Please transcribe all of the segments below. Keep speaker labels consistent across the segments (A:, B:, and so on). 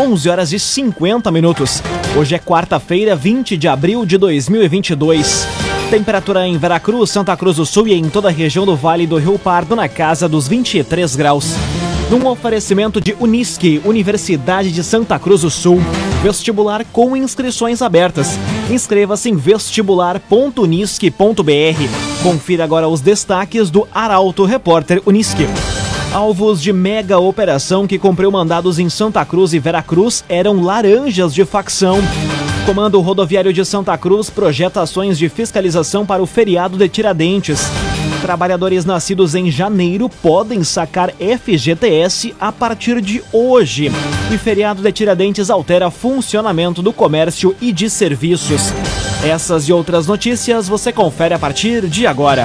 A: 11 horas e 50 minutos. Hoje é quarta-feira, 20 de abril de 2022. Temperatura em Veracruz, Santa Cruz do Sul e em toda a região do Vale do Rio Pardo na casa dos 23 graus. Num oferecimento de Unisque, Universidade de Santa Cruz do Sul. Vestibular com inscrições abertas. Inscreva-se em vestibular.unisque.br. Confira agora os destaques do Arauto Repórter Unisque. Alvos de mega operação que cumpriu mandados em Santa Cruz e Veracruz eram laranjas de facção. Comando Rodoviário de Santa Cruz projeta ações de fiscalização para o feriado de Tiradentes. Trabalhadores nascidos em janeiro podem sacar FGTS a partir de hoje. E feriado de Tiradentes altera funcionamento do comércio e de serviços. Essas e outras notícias você confere a partir de agora.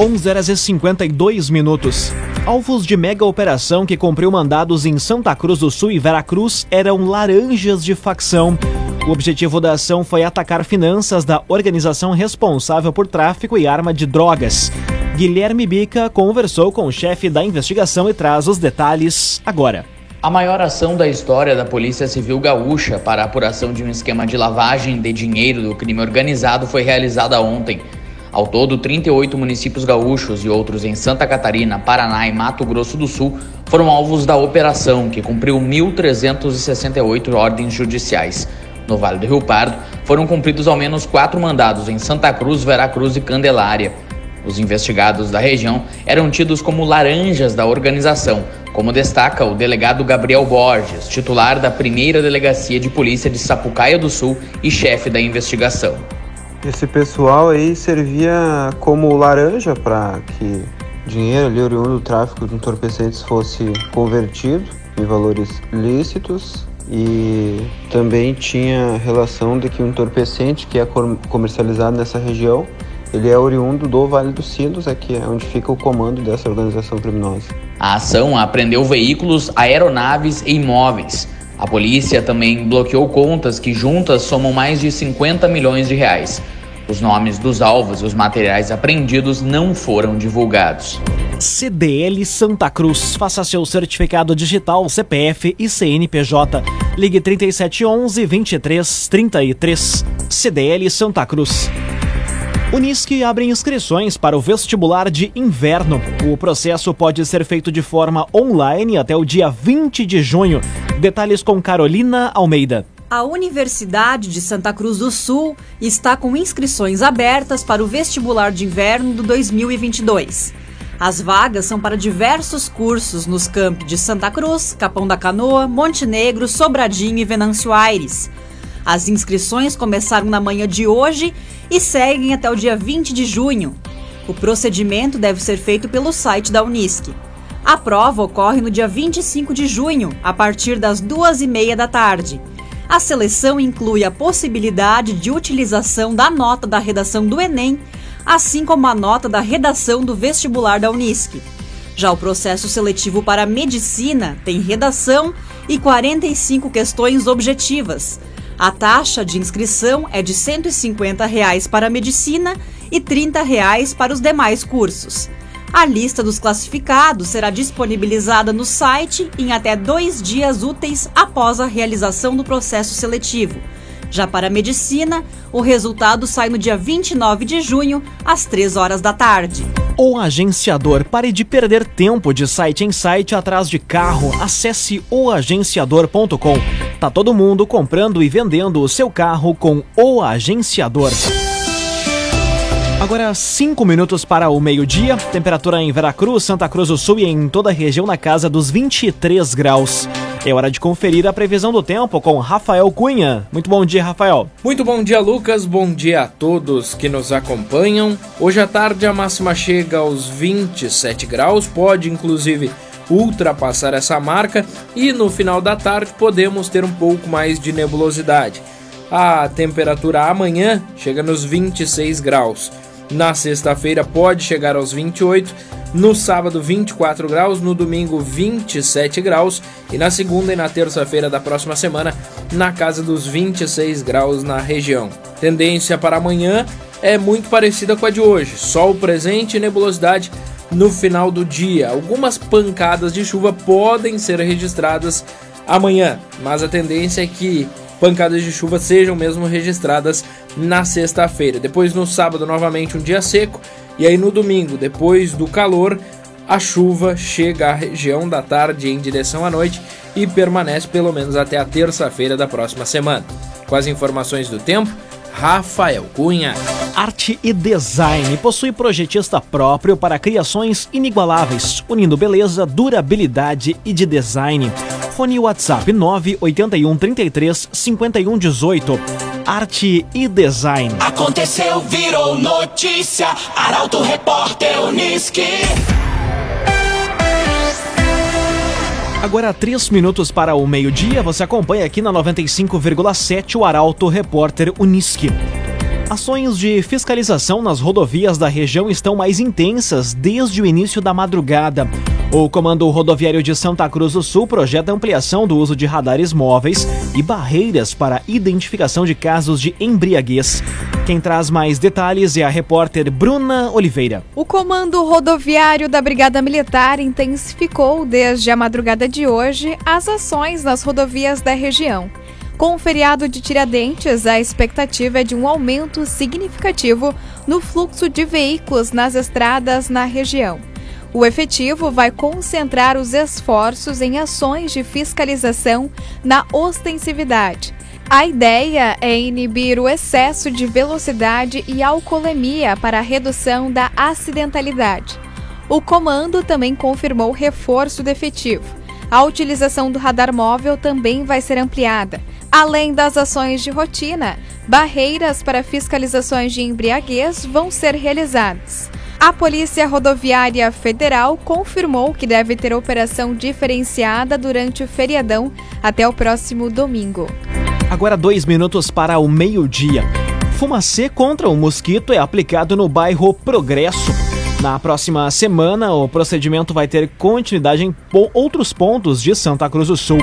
A: 11 horas e 52 minutos. Alvos de mega operação que cumpriu mandados em Santa Cruz do Sul e Veracruz eram laranjas de facção. O objetivo da ação foi atacar finanças da organização responsável por tráfico e arma de drogas. Guilherme Bica conversou com o chefe da investigação e traz os detalhes agora.
B: A maior ação da história da Polícia Civil Gaúcha para a apuração de um esquema de lavagem de dinheiro do crime organizado foi realizada ontem. Ao todo, 38 municípios gaúchos e outros em Santa Catarina, Paraná e Mato Grosso do Sul foram alvos da operação, que cumpriu 1.368 ordens judiciais. No Vale do Rio Pardo, foram cumpridos ao menos quatro mandados em Santa Cruz, Veracruz e Candelária. Os investigados da região eram tidos como laranjas da organização, como destaca o delegado Gabriel Borges, titular da primeira delegacia de polícia de Sapucaia do Sul e chefe da investigação.
C: Esse pessoal aí servia como laranja para que dinheiro ali oriundo do tráfico de entorpecentes fosse convertido em valores lícitos e também tinha relação de que o entorpecente que é comercializado nessa região ele é oriundo do Vale dos Sinos, aqui é onde fica o comando dessa organização criminosa.
B: A ação apreendeu veículos, aeronaves e imóveis. A polícia também bloqueou contas que juntas somam mais de 50 milhões de reais. Os nomes dos alvos e os materiais apreendidos não foram divulgados.
A: CDL Santa Cruz. Faça seu certificado digital, CPF e CNPJ. Ligue 3711 2333. CDL Santa Cruz. Unisque abre inscrições para o vestibular de inverno. O processo pode ser feito de forma online até o dia 20 de junho. Detalhes com Carolina Almeida.
D: A Universidade de Santa Cruz do Sul está com inscrições abertas para o vestibular de inverno do 2022. As vagas são para diversos cursos nos campi de Santa Cruz, Capão da Canoa, Montenegro, Sobradinho e Venâncio Aires. As inscrições começaram na manhã de hoje e seguem até o dia 20 de junho. O procedimento deve ser feito pelo site da Unisc. A prova ocorre no dia 25 de junho, a partir das duas e meia da tarde. A seleção inclui a possibilidade de utilização da nota da redação do Enem, assim como a nota da redação do vestibular da Unisc. Já o processo seletivo para medicina tem redação e 45 questões objetivas. A taxa de inscrição é de 150 reais para a medicina e 30 reais para os demais cursos. A lista dos classificados será disponibilizada no site em até dois dias úteis após a realização do processo seletivo. Já para a medicina, o resultado sai no dia 29 de junho, às 3 horas da tarde.
A: O agenciador. Pare de perder tempo de site em site atrás de carro. Acesse oagenciador.com. Tá todo mundo comprando e vendendo o seu carro com o agenciador. Agora, 5 minutos para o meio-dia. Temperatura em Veracruz, Santa Cruz do Sul e em toda a região na casa dos 23 graus. É hora de conferir a previsão do tempo com Rafael Cunha. Muito bom dia, Rafael.
E: Muito bom dia, Lucas. Bom dia a todos que nos acompanham. Hoje à tarde a máxima chega aos 27 graus, pode inclusive ultrapassar essa marca e no final da tarde podemos ter um pouco mais de nebulosidade. A temperatura amanhã chega nos 26 graus. Na sexta-feira pode chegar aos 28, no sábado 24 graus, no domingo 27 graus e na segunda e na terça-feira da próxima semana na casa dos 26 graus na região. Tendência para amanhã é muito parecida com a de hoje: sol presente e nebulosidade no final do dia. Algumas pancadas de chuva podem ser registradas amanhã, mas a tendência é que pancadas de chuva sejam mesmo registradas na sexta-feira. Depois no sábado novamente um dia seco e aí no domingo, depois do calor, a chuva chega à região da tarde em direção à noite e permanece pelo menos até a terça-feira da próxima semana. Com as informações do tempo, Rafael Cunha.
A: Arte e design possui projetista próprio para criações inigualáveis, unindo beleza, durabilidade e de design. Fone WhatsApp 981 33 51 18. Arte e design.
F: Aconteceu, virou notícia. Arauto Repórter Uniski.
A: Agora, três minutos para o meio-dia, você acompanha aqui na 95,7 o Arauto Repórter Uniski. Ações de fiscalização nas rodovias da região estão mais intensas desde o início da madrugada. O Comando Rodoviário de Santa Cruz do Sul projeta ampliação do uso de radares móveis e barreiras para identificação de casos de embriaguez. Quem traz mais detalhes é a repórter Bruna Oliveira.
G: O Comando Rodoviário da Brigada Militar intensificou desde a madrugada de hoje as ações nas rodovias da região. Com o feriado de Tiradentes, a expectativa é de um aumento significativo no fluxo de veículos nas estradas na região. O efetivo vai concentrar os esforços em ações de fiscalização na ostensividade. A ideia é inibir o excesso de velocidade e alcoolemia para a redução da acidentalidade. O comando também confirmou reforço do efetivo. A utilização do radar móvel também vai ser ampliada. Além das ações de rotina, barreiras para fiscalizações de embriaguez vão ser realizadas. A Polícia Rodoviária Federal confirmou que deve ter operação diferenciada durante o feriadão até o próximo domingo.
A: Agora, dois minutos para o meio-dia. Fumacê contra o mosquito é aplicado no bairro Progresso. Na próxima semana, o procedimento vai ter continuidade em outros pontos de Santa Cruz do Sul.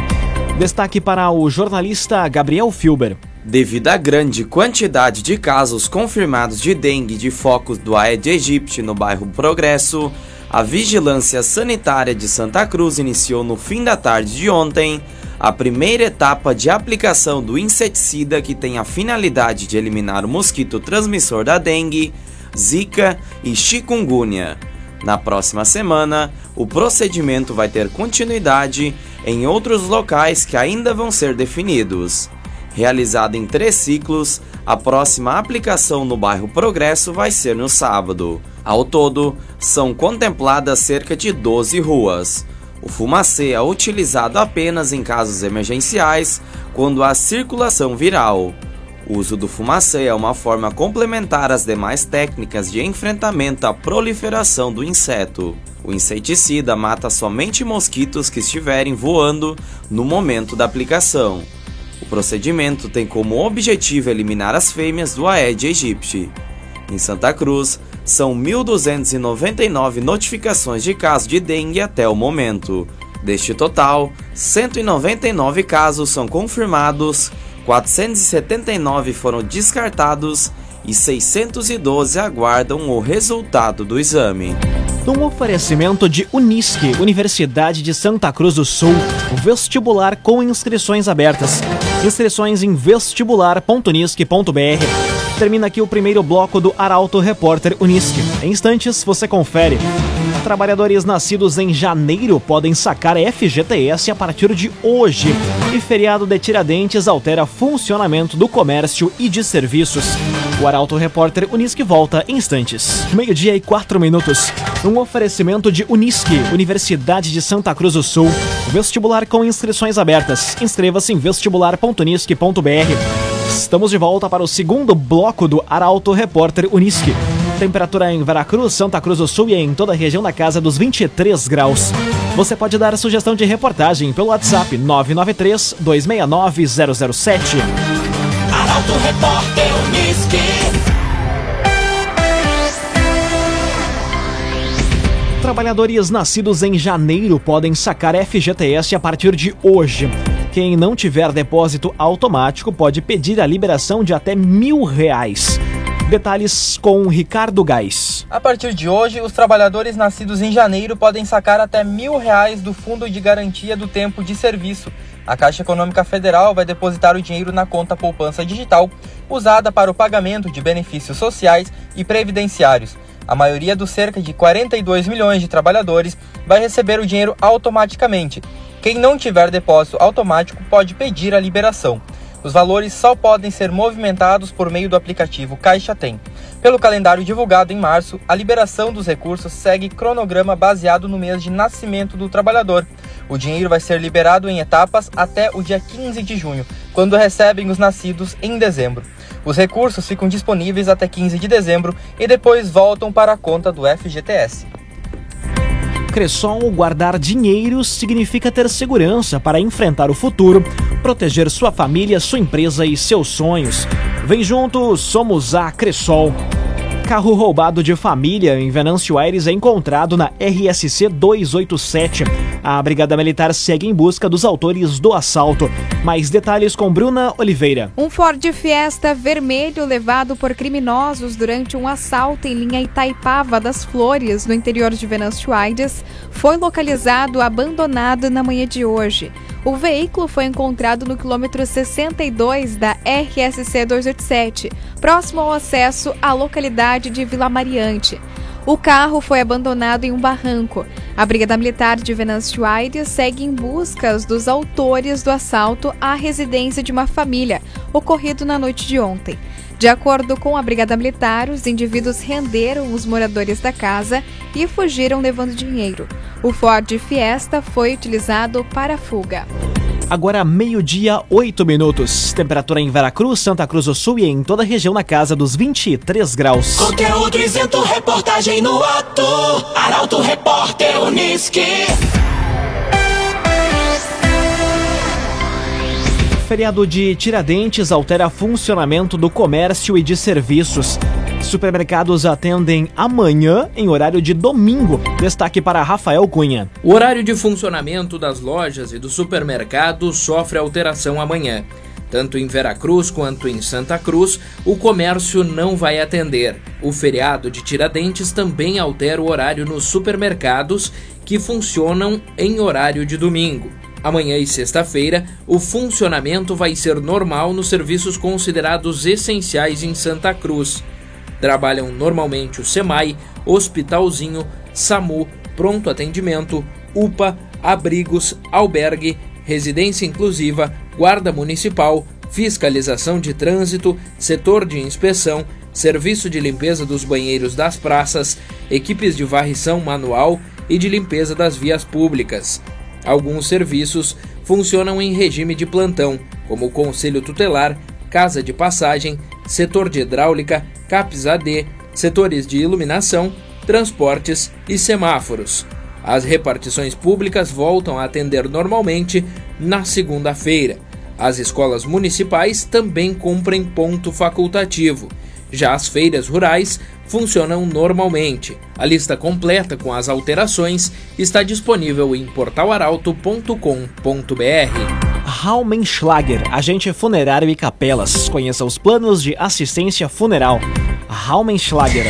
A: Destaque para o jornalista Gabriel Filber.
H: Devido à grande quantidade de casos confirmados de dengue de focos do Aedes aegypti no bairro Progresso, a Vigilância Sanitária de Santa Cruz iniciou no fim da tarde de ontem a primeira etapa de aplicação do inseticida que tem a finalidade de eliminar o mosquito transmissor da dengue, zika e chikungunya. Na próxima semana, o procedimento vai ter continuidade em outros locais que ainda vão ser definidos. Realizada em três ciclos, a próxima aplicação no bairro Progresso vai ser no sábado. Ao todo, são contempladas cerca de 12 ruas. O fumacê é utilizado apenas em casos emergenciais, quando há circulação viral. O uso do fumacê é uma forma complementar às demais técnicas de enfrentamento à proliferação do inseto. O inseticida mata somente mosquitos que estiverem voando no momento da aplicação. O procedimento tem como objetivo eliminar as fêmeas do Aedes aegypti. Em Santa Cruz, são 1.299 notificações de casos de dengue até o momento. Deste total, 199 casos são confirmados, 479 foram descartados e 612 aguardam o resultado do exame.
A: Num oferecimento de Unisque, Universidade de Santa Cruz do Sul, vestibular com inscrições abertas. Inscrições em vestibular.unisque.br. Termina aqui o primeiro bloco do Arauto Repórter Unisque. Em instantes, você confere. Trabalhadores nascidos em janeiro podem sacar FGTS a partir de hoje. E feriado de Tiradentes altera funcionamento do comércio e de serviços. O Arauto Repórter Unisque volta em instantes. Meio-dia e quatro minutos. Um oferecimento de Unisque, Universidade de Santa Cruz do Sul. Vestibular com inscrições abertas. Inscreva-se em vestibular.unisque.br. Estamos de volta para o segundo bloco do Arauto Repórter Unisque. Temperatura em Veracruz, Santa Cruz do Sul e em toda a região da casa dos 23 graus. Você pode dar a sugestão de reportagem pelo WhatsApp 993 269 007.
F: Arauto Repórter Uniski.
A: Trabalhadores nascidos em janeiro podem sacar FGTS a partir de hoje. Quem não tiver depósito automático pode pedir a liberação de até mil reais. Detalhes com Ricardo Gás.
I: A partir de hoje, os trabalhadores nascidos em janeiro podem sacar até mil reais do Fundo de Garantia do Tempo de Serviço. A Caixa Econômica Federal vai depositar o dinheiro na conta poupança digital, usada para o pagamento de benefícios sociais e previdenciários. A maioria dos cerca de 42 milhões de trabalhadores vai receber o dinheiro automaticamente. Quem não tiver depósito automático pode pedir a liberação. Os valores só podem ser movimentados por meio do aplicativo Caixa Tem. Pelo calendário divulgado em março, a liberação dos recursos segue cronograma baseado no mês de nascimento do trabalhador. O dinheiro vai ser liberado em etapas até o dia 15 de junho, quando recebem os nascidos em dezembro. Os recursos ficam disponíveis até 15 de dezembro e depois voltam para a conta do FGTS.
A: Cressol, guardar dinheiro significa ter segurança para enfrentar o futuro, proteger sua família, sua empresa e seus sonhos. Vem junto, somos a Cressol. Carro roubado de família em Venâncio Aires é encontrado na RSC 287. A Brigada Militar segue em busca dos autores do assalto. Mais detalhes com Bruna Oliveira.
G: Um Ford Fiesta vermelho levado por criminosos durante um assalto em linha Itaipava das Flores, no interior de Venâncio Aires, foi localizado abandonado na manhã de hoje. O veículo foi encontrado no quilômetro 62 da RSC 287, próximo ao acesso à localidade de Vila Mariante. O carro foi abandonado em um barranco. A Brigada Militar de Venâncio Aires segue em busca dos autores do assalto à residência de uma família, ocorrido na noite de ontem. De acordo com a Brigada Militar, os indivíduos renderam os moradores da casa e fugiram levando dinheiro. O Ford Fiesta foi utilizado para a fuga.
A: Agora meio-dia, 8 minutos. Temperatura em Veracruz, Santa Cruz do Sul e em toda a região na casa dos 23 graus.
F: Conteúdo isento, reportagem no ato. Arauto Repórter Uniski.
A: Feriado de Tiradentes altera funcionamento do comércio e de serviços. Supermercados atendem amanhã em horário de domingo. Destaque para Rafael Cunha.
E: O horário de funcionamento das lojas e dos supermercados sofre alteração amanhã. Tanto em Veracruz quanto em Santa Cruz, o comércio não vai atender. O feriado de Tiradentes também altera o horário nos supermercados que funcionam em horário de domingo. Amanhã e sexta-feira, o funcionamento vai ser normal nos serviços considerados essenciais em Santa Cruz. Trabalham normalmente o SEMAI, Hospitalzinho, SAMU, Pronto Atendimento, UPA, Abrigos, Albergue, Residência Inclusiva, Guarda Municipal, Fiscalização de Trânsito, Setor de Inspeção, Serviço de Limpeza dos Banheiros das Praças, equipes de varrição manual e de limpeza das vias públicas. Alguns serviços funcionam em regime de plantão, como o Conselho Tutelar, Casa de Passagem, Setor de Hidráulica, CAPS AD, setores de iluminação, transportes e semáforos. As repartições públicas voltam a atender normalmente na segunda-feira. As escolas municipais também cumprem ponto facultativo. Já as feiras rurais funcionam normalmente. A lista completa com as alterações está disponível em portalaralto.com.br.
A: Raumenschlager, agente funerário e capelas. Conheça os planos de assistência funeral. Raumenschlager.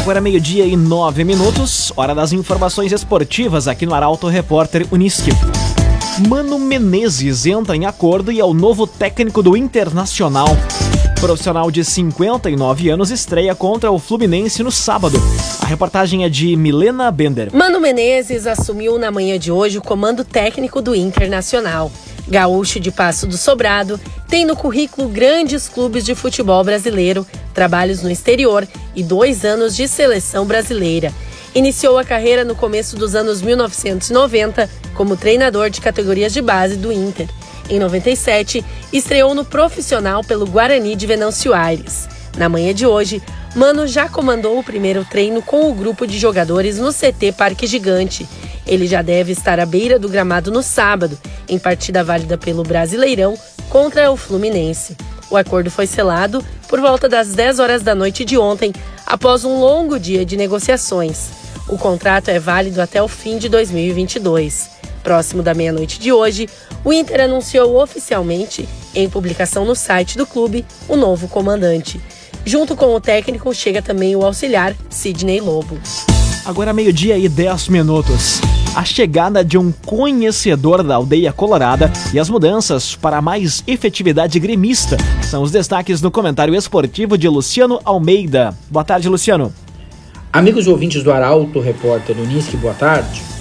A: Agora meio-dia e nove minutos, hora das informações esportivas aqui no Arauto Repórter Uniski. Mano Menezes entra em acordo e é o novo técnico do Internacional. Profissional de 59 anos estreia contra o Fluminense no sábado. A reportagem é de Milena Bender.
J: Mano Menezes assumiu na manhã de hoje o comando técnico do Internacional. Gaúcho de Passo do Sobrado tem no currículo grandes clubes de futebol brasileiro, trabalhos no exterior e dois anos de seleção brasileira. Iniciou a carreira no começo dos anos 1990 como treinador de categorias de base do Inter. Em 97, estreou no profissional pelo Guarani de Venâncio Aires. Na manhã de hoje, Mano já comandou o primeiro treino com o grupo de jogadores no CT Parque Gigante. Ele já deve estar à beira do gramado no sábado, em partida válida pelo Brasileirão contra o Fluminense. O acordo foi selado por volta das 10 horas da noite de ontem, após um longo dia de negociações. O contrato é válido até o fim de 2022. Próximo da meia-noite de hoje, o Inter anunciou oficialmente, em publicação no site do clube, o novo comandante. Junto com o técnico chega também o auxiliar Sidney Lobo.
A: Agora meio-dia e 10 minutos. A chegada de um conhecedor da aldeia colorada e as mudanças para mais efetividade gremista são os destaques no comentário esportivo de Luciano Almeida. Boa tarde, Luciano.
K: Amigos ouvintes do Arauto, repórter Unisque, boa tarde.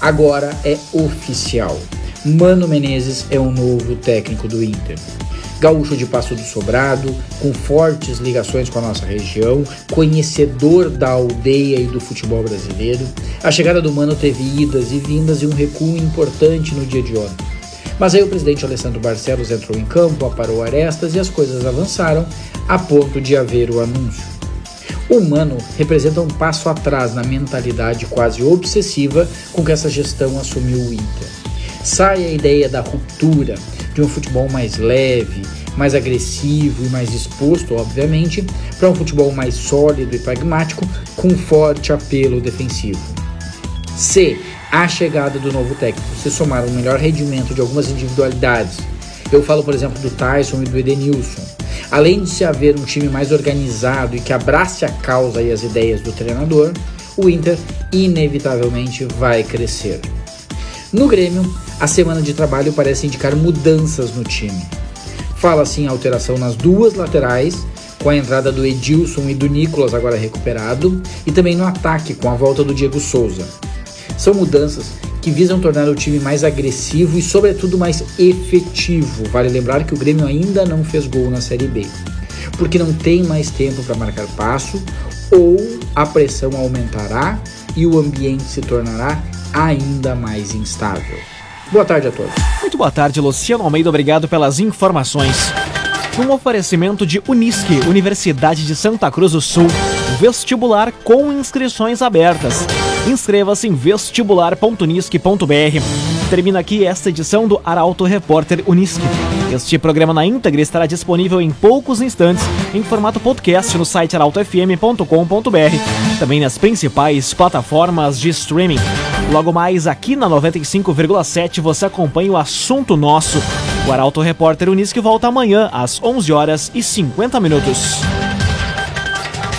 K: Agora é oficial. Mano Menezes é o novo técnico do Inter gaúcho de Passo do Sobrado, com fortes ligações com a nossa região, conhecedor da aldeia e do futebol brasileiro. A chegada do Mano teve idas e vindas e um recuo importante no dia de ontem. Mas aí o presidente Alessandro Barcelos entrou em campo, aparou arestas e as coisas avançaram a ponto de haver o anúncio. O Mano representa um passo atrás na mentalidade quase obsessiva com que essa gestão assumiu o Inter. Sai a ideia da ruptura, de um futebol mais leve, mais agressivo e mais exposto, obviamente, para um futebol mais sólido e pragmático, com forte apelo defensivo. C. A chegada do novo técnico. Se somar um melhor rendimento de algumas individualidades. Eu falo, por exemplo, do Tyson e do Edenilson. Além de se haver um time mais organizado e que abrace a causa e as ideias do treinador, o Inter inevitavelmente vai crescer. No Grêmio, a semana de trabalho parece indicar mudanças no time. Fala-se em alteração nas duas laterais, com a entrada do Edilson e do Nicolas agora recuperado, e também no ataque com a volta do Diego Souza. São mudanças que visam tornar o time mais agressivo e, sobretudo, mais efetivo. Vale lembrar que o Grêmio ainda não fez gol na Série B, porque não tem mais tempo para marcar passo, ou a pressão aumentará e o ambiente se tornará ainda mais instável. Boa tarde a todos.
A: Muito boa tarde, Luciano Almeida. Obrigado pelas informações. Um oferecimento de Unisque, Universidade de Santa Cruz do Sul. Vestibular com inscrições abertas. Inscreva-se em vestibular.unisque.br. Termina aqui esta edição do Arauto Repórter Unisque. Este programa na íntegra estará disponível em poucos instantes em formato podcast no site arautofm.com.br, também nas principais plataformas de streaming. Logo mais aqui na 95,7 você acompanha o assunto nosso. O Arauto Repórter Unisque volta amanhã às 11 horas e 50 minutos.